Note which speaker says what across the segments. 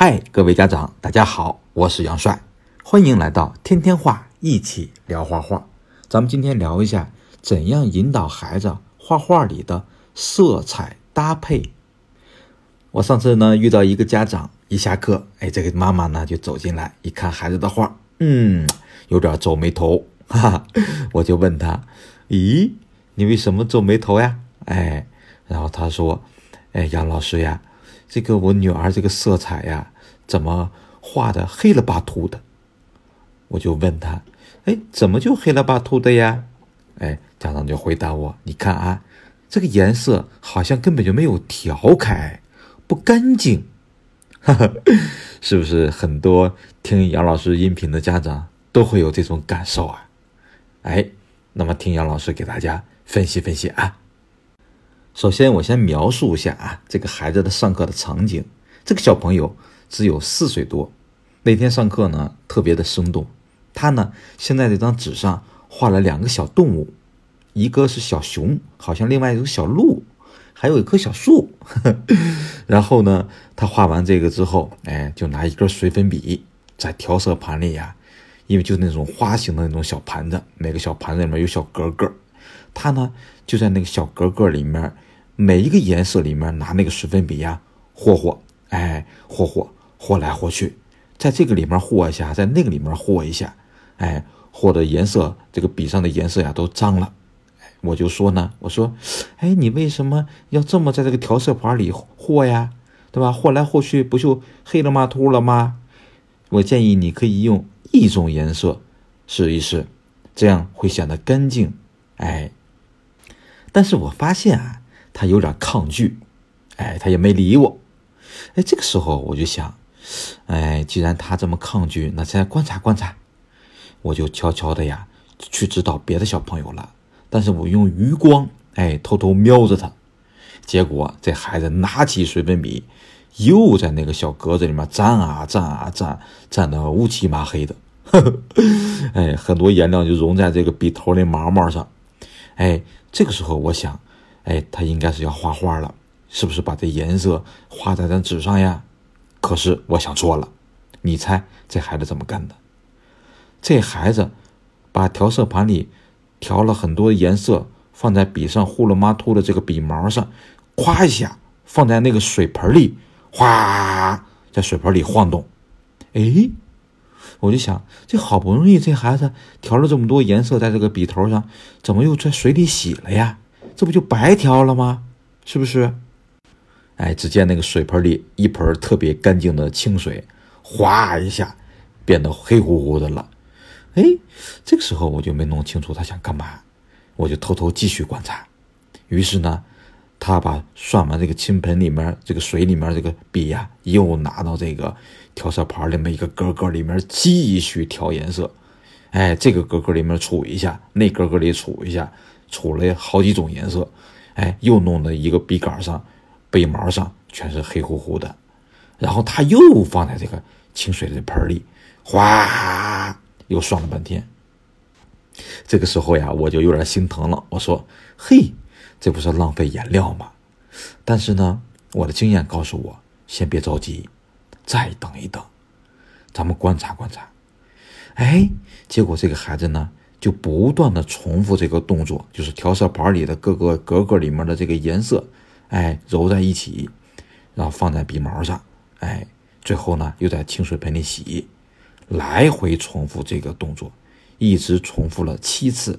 Speaker 1: 嗨，各位家长，大家好，我是杨帅，欢迎来到天天画，一起聊画画。咱们今天聊一下怎样引导孩子画画里的色彩搭配。我上次呢遇到一个家长，一下课，哎，这个妈妈呢就走进来，一看孩子的画，嗯，有点皱眉头，哈哈，我就问他，咦，你为什么皱眉头呀？哎，然后他说，哎，杨老师呀。这个我女儿这个色彩呀，怎么画的黑了巴秃的？我就问他，哎，怎么就黑了巴秃的呀？哎，家长就回答我，你看啊，这个颜色好像根本就没有调开，不干净，哈哈，是不是很多听杨老师音频的家长都会有这种感受啊？哎，那么听杨老师给大家分析分析啊。首先，我先描述一下啊，这个孩子的上课的场景。这个小朋友只有四岁多，那天上课呢特别的生动。他呢先在这张纸上画了两个小动物，一个是小熊，好像另外一个小鹿，还有一棵小树。然后呢，他画完这个之后，哎，就拿一根水粉笔在调色盘里呀，因为就是那种花形的那种小盘子，每个小盘子里面有小格格，他呢就在那个小格格里面。每一个颜色里面拿那个水粉笔呀，和和，哎，和和，和来和去，在这个里面和一下，在那个里面和一下，哎，和的颜色，这个笔上的颜色呀都脏了。我就说呢，我说，哎，你为什么要这么在这个调色盘里和呀？对吧？和来和去不就黑了吗？秃了吗？我建议你可以用一种颜色试一试，这样会显得干净。哎，但是我发现啊。他有点抗拒，哎，他也没理我，哎，这个时候我就想，哎，既然他这么抗拒，那再观察观察，我就悄悄的呀去指导别的小朋友了。但是我用余光，哎，偷偷瞄着他，结果这孩子拿起水粉笔，又在那个小格子里面蘸啊蘸啊蘸，蘸的乌漆麻黑的，呵 呵哎，很多颜料就融在这个笔头的毛毛上，哎，这个时候我想。哎，他应该是要画画了，是不是把这颜色画在张纸上呀？可是我想错了，你猜这孩子怎么干的？这孩子把调色盘里调了很多颜色，放在笔上呼噜妈秃的这个笔毛上，咵一下放在那个水盆里，哗，在水盆里晃动。哎，我就想，这好不容易这孩子调了这么多颜色在这个笔头上，怎么又在水里洗了呀？这不就白调了吗？是不是？哎，只见那个水盆里一盆特别干净的清水，哗一下变得黑乎乎的了。哎，这个时候我就没弄清楚他想干嘛，我就偷偷继续观察。于是呢，他把涮完这个青盆里面这个水里面这个笔呀，又拿到这个调色盘里面一个格格里面继续调颜色。哎，这个格格里面杵一下，那格格里杵一下。出了好几种颜色，哎，又弄的一个笔杆上、背毛上全是黑乎乎的，然后他又放在这个清水的盆里，哗，又涮了半天。这个时候呀，我就有点心疼了。我说：“嘿，这不是浪费颜料吗？”但是呢，我的经验告诉我，先别着急，再等一等，咱们观察观察。哎，结果这个孩子呢？就不断的重复这个动作，就是调色盘里的各个格格里面的这个颜色，哎，揉在一起，然后放在笔毛上，哎，最后呢又在清水盆里洗，来回重复这个动作，一直重复了七次，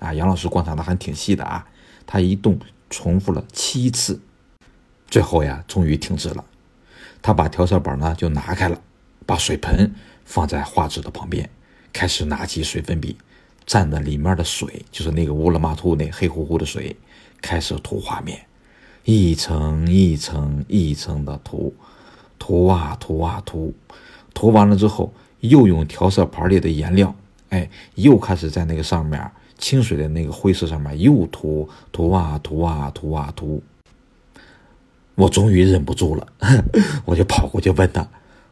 Speaker 1: 啊，杨老师观察的还挺细的啊，他一动重复了七次，最后呀，终于停止了，他把调色板呢就拿开了，把水盆放在画纸的旁边，开始拿起水粉笔。蘸的里面的水，就是那个乌拉玛兔那黑乎乎的水，开始涂画面，一层一层一层的涂，涂啊涂啊涂，涂完了之后，又用调色盘里的颜料，哎，又开始在那个上面清水的那个灰色上面又涂涂啊涂啊涂啊涂。我终于忍不住了，我就跑过去问他，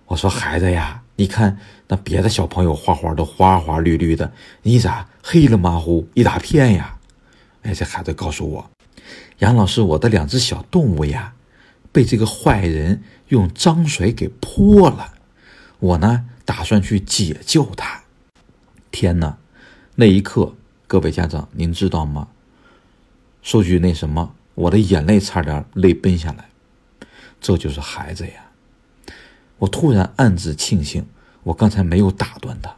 Speaker 1: 我说：“孩子呀。”你看，那别的小朋友画画都花花绿绿的，你咋黑了马虎一大片呀？哎，这孩子告诉我，杨老师，我的两只小动物呀，被这个坏人用脏水给泼了。我呢，打算去解救他。天哪！那一刻，各位家长，您知道吗？说句那什么，我的眼泪差点泪奔下来。这就是孩子呀！我突然暗自庆幸，我刚才没有打断他。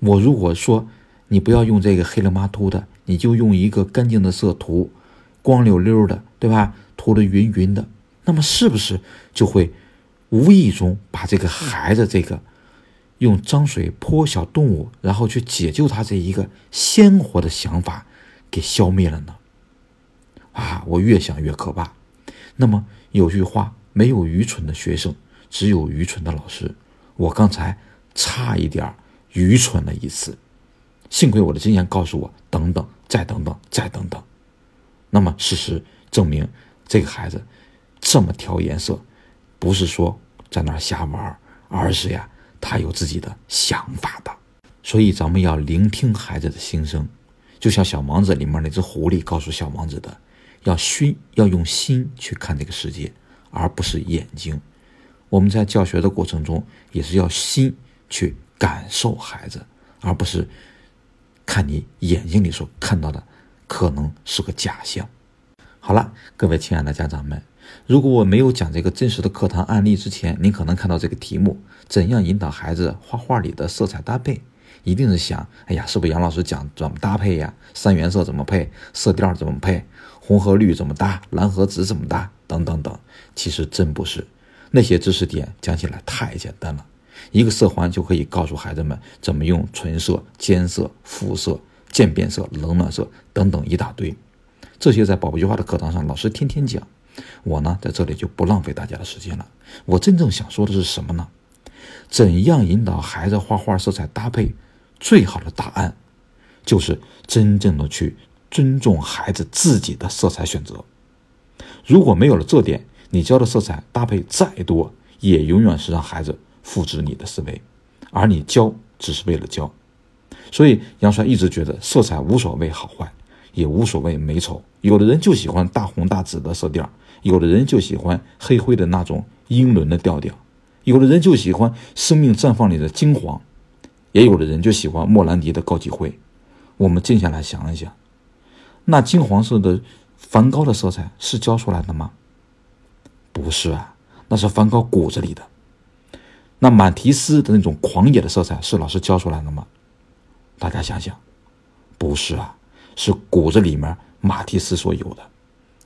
Speaker 1: 我如果说你不要用这个黑了麻秃的，你就用一个干净的色涂，光溜溜的，对吧？涂的匀匀的，那么是不是就会无意中把这个孩子这个用脏水泼小动物，然后去解救他这一个鲜活的想法给消灭了呢？啊，我越想越可怕。那么有句话，没有愚蠢的学生，只有愚蠢的老师。我刚才差一点愚蠢了一次，幸亏我的经验告诉我，等等，再等等，再等等。那么事实证明，这个孩子这么调颜色，不是说在那瞎玩，而是呀，他有自己的想法的。所以咱们要聆听孩子的心声，就像小王子里面那只狐狸告诉小王子的。要熏要用心去看这个世界，而不是眼睛。我们在教学的过程中，也是要心去感受孩子，而不是看你眼睛里所看到的可能是个假象。好了，各位亲爱的家长们，如果我没有讲这个真实的课堂案例之前，您可能看到这个题目：怎样引导孩子画画里的色彩搭配？一定是想，哎呀，是不是杨老师讲怎么搭配呀？三原色怎么配？色调怎么配？红和绿怎么搭？蓝和紫怎么搭？等等等。其实真不是，那些知识点讲起来太简单了，一个色环就可以告诉孩子们怎么用纯色、间色、复色、渐变色、冷暖色等等一大堆。这些在宝宝计划的课堂上，老师天天讲。我呢，在这里就不浪费大家的时间了。我真正想说的是什么呢？怎样引导孩子画画色彩搭配？最好的答案，就是真正的去尊重孩子自己的色彩选择。如果没有了这点，你教的色彩搭配再多，也永远是让孩子复制你的思维，而你教只是为了教。所以杨帅一直觉得色彩无所谓好坏，也无所谓美丑。有的人就喜欢大红大紫的色调，有的人就喜欢黑灰的那种英伦的调调，有的人就喜欢生命绽放里的金黄。也有的人就喜欢莫兰迪的高级灰，我们静下来想一想，那金黄色的梵高的色彩是教出来的吗？不是啊，那是梵高骨子里的。那满提斯的那种狂野的色彩是老师教出来的吗？大家想想，不是啊，是骨子里面马蒂斯所有的。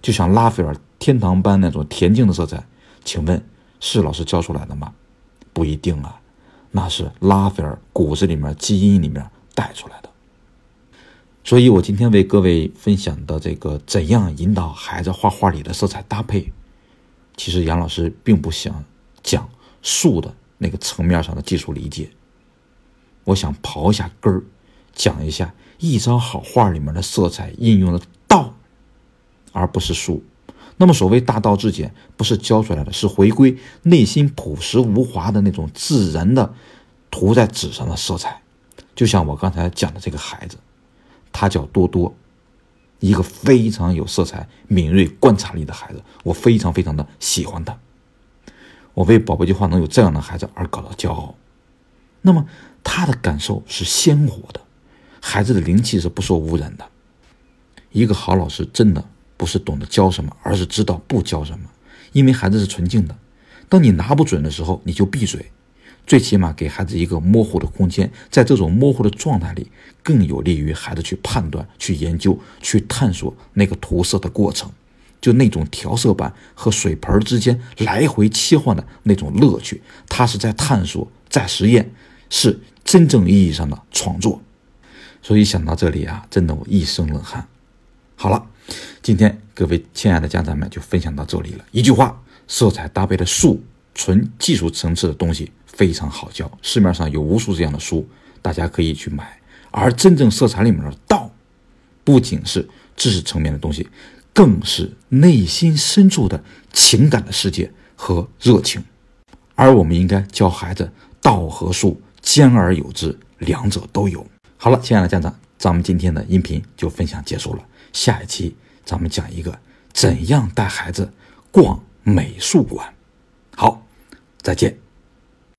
Speaker 1: 就像拉斐尔天堂般那种恬静的色彩，请问是老师教出来的吗？不一定啊。那是拉斐尔骨子里面、基因里面带出来的。所以我今天为各位分享的这个怎样引导孩子画画里的色彩搭配，其实杨老师并不想讲术的那个层面上的技术理解。我想刨一下根儿，讲一下一张好画里面的色彩应用的道，而不是术。那么，所谓大道至简，不是教出来的，是回归内心朴实无华的那种自然的涂在纸上的色彩。就像我刚才讲的这个孩子，他叫多多，一个非常有色彩、敏锐观察力的孩子，我非常非常的喜欢他。我为宝宝计划能有这样的孩子而感到骄傲。那么，他的感受是鲜活的，孩子的灵气是不受污染的。一个好老师真的。不是懂得教什么，而是知道不教什么。因为孩子是纯净的，当你拿不准的时候，你就闭嘴。最起码给孩子一个模糊的空间，在这种模糊的状态里，更有利于孩子去判断、去研究、去探索那个涂色的过程。就那种调色板和水盆之间来回切换的那种乐趣，他是在探索、在实验，是真正意义上的创作。所以想到这里啊，真的我一身冷汗。好了。今天各位亲爱的家长们就分享到这里了。一句话，色彩搭配的术，纯技术层次的东西非常好教，市面上有无数这样的书，大家可以去买。而真正色彩里面的道，不仅是知识层面的东西，更是内心深处的情感的世界和热情。而我们应该教孩子道和术兼而有之，两者都有。好了，亲爱的家长，咱们今天的音频就分享结束了。下一期咱们讲一个怎样带孩子逛美术馆。好，再见。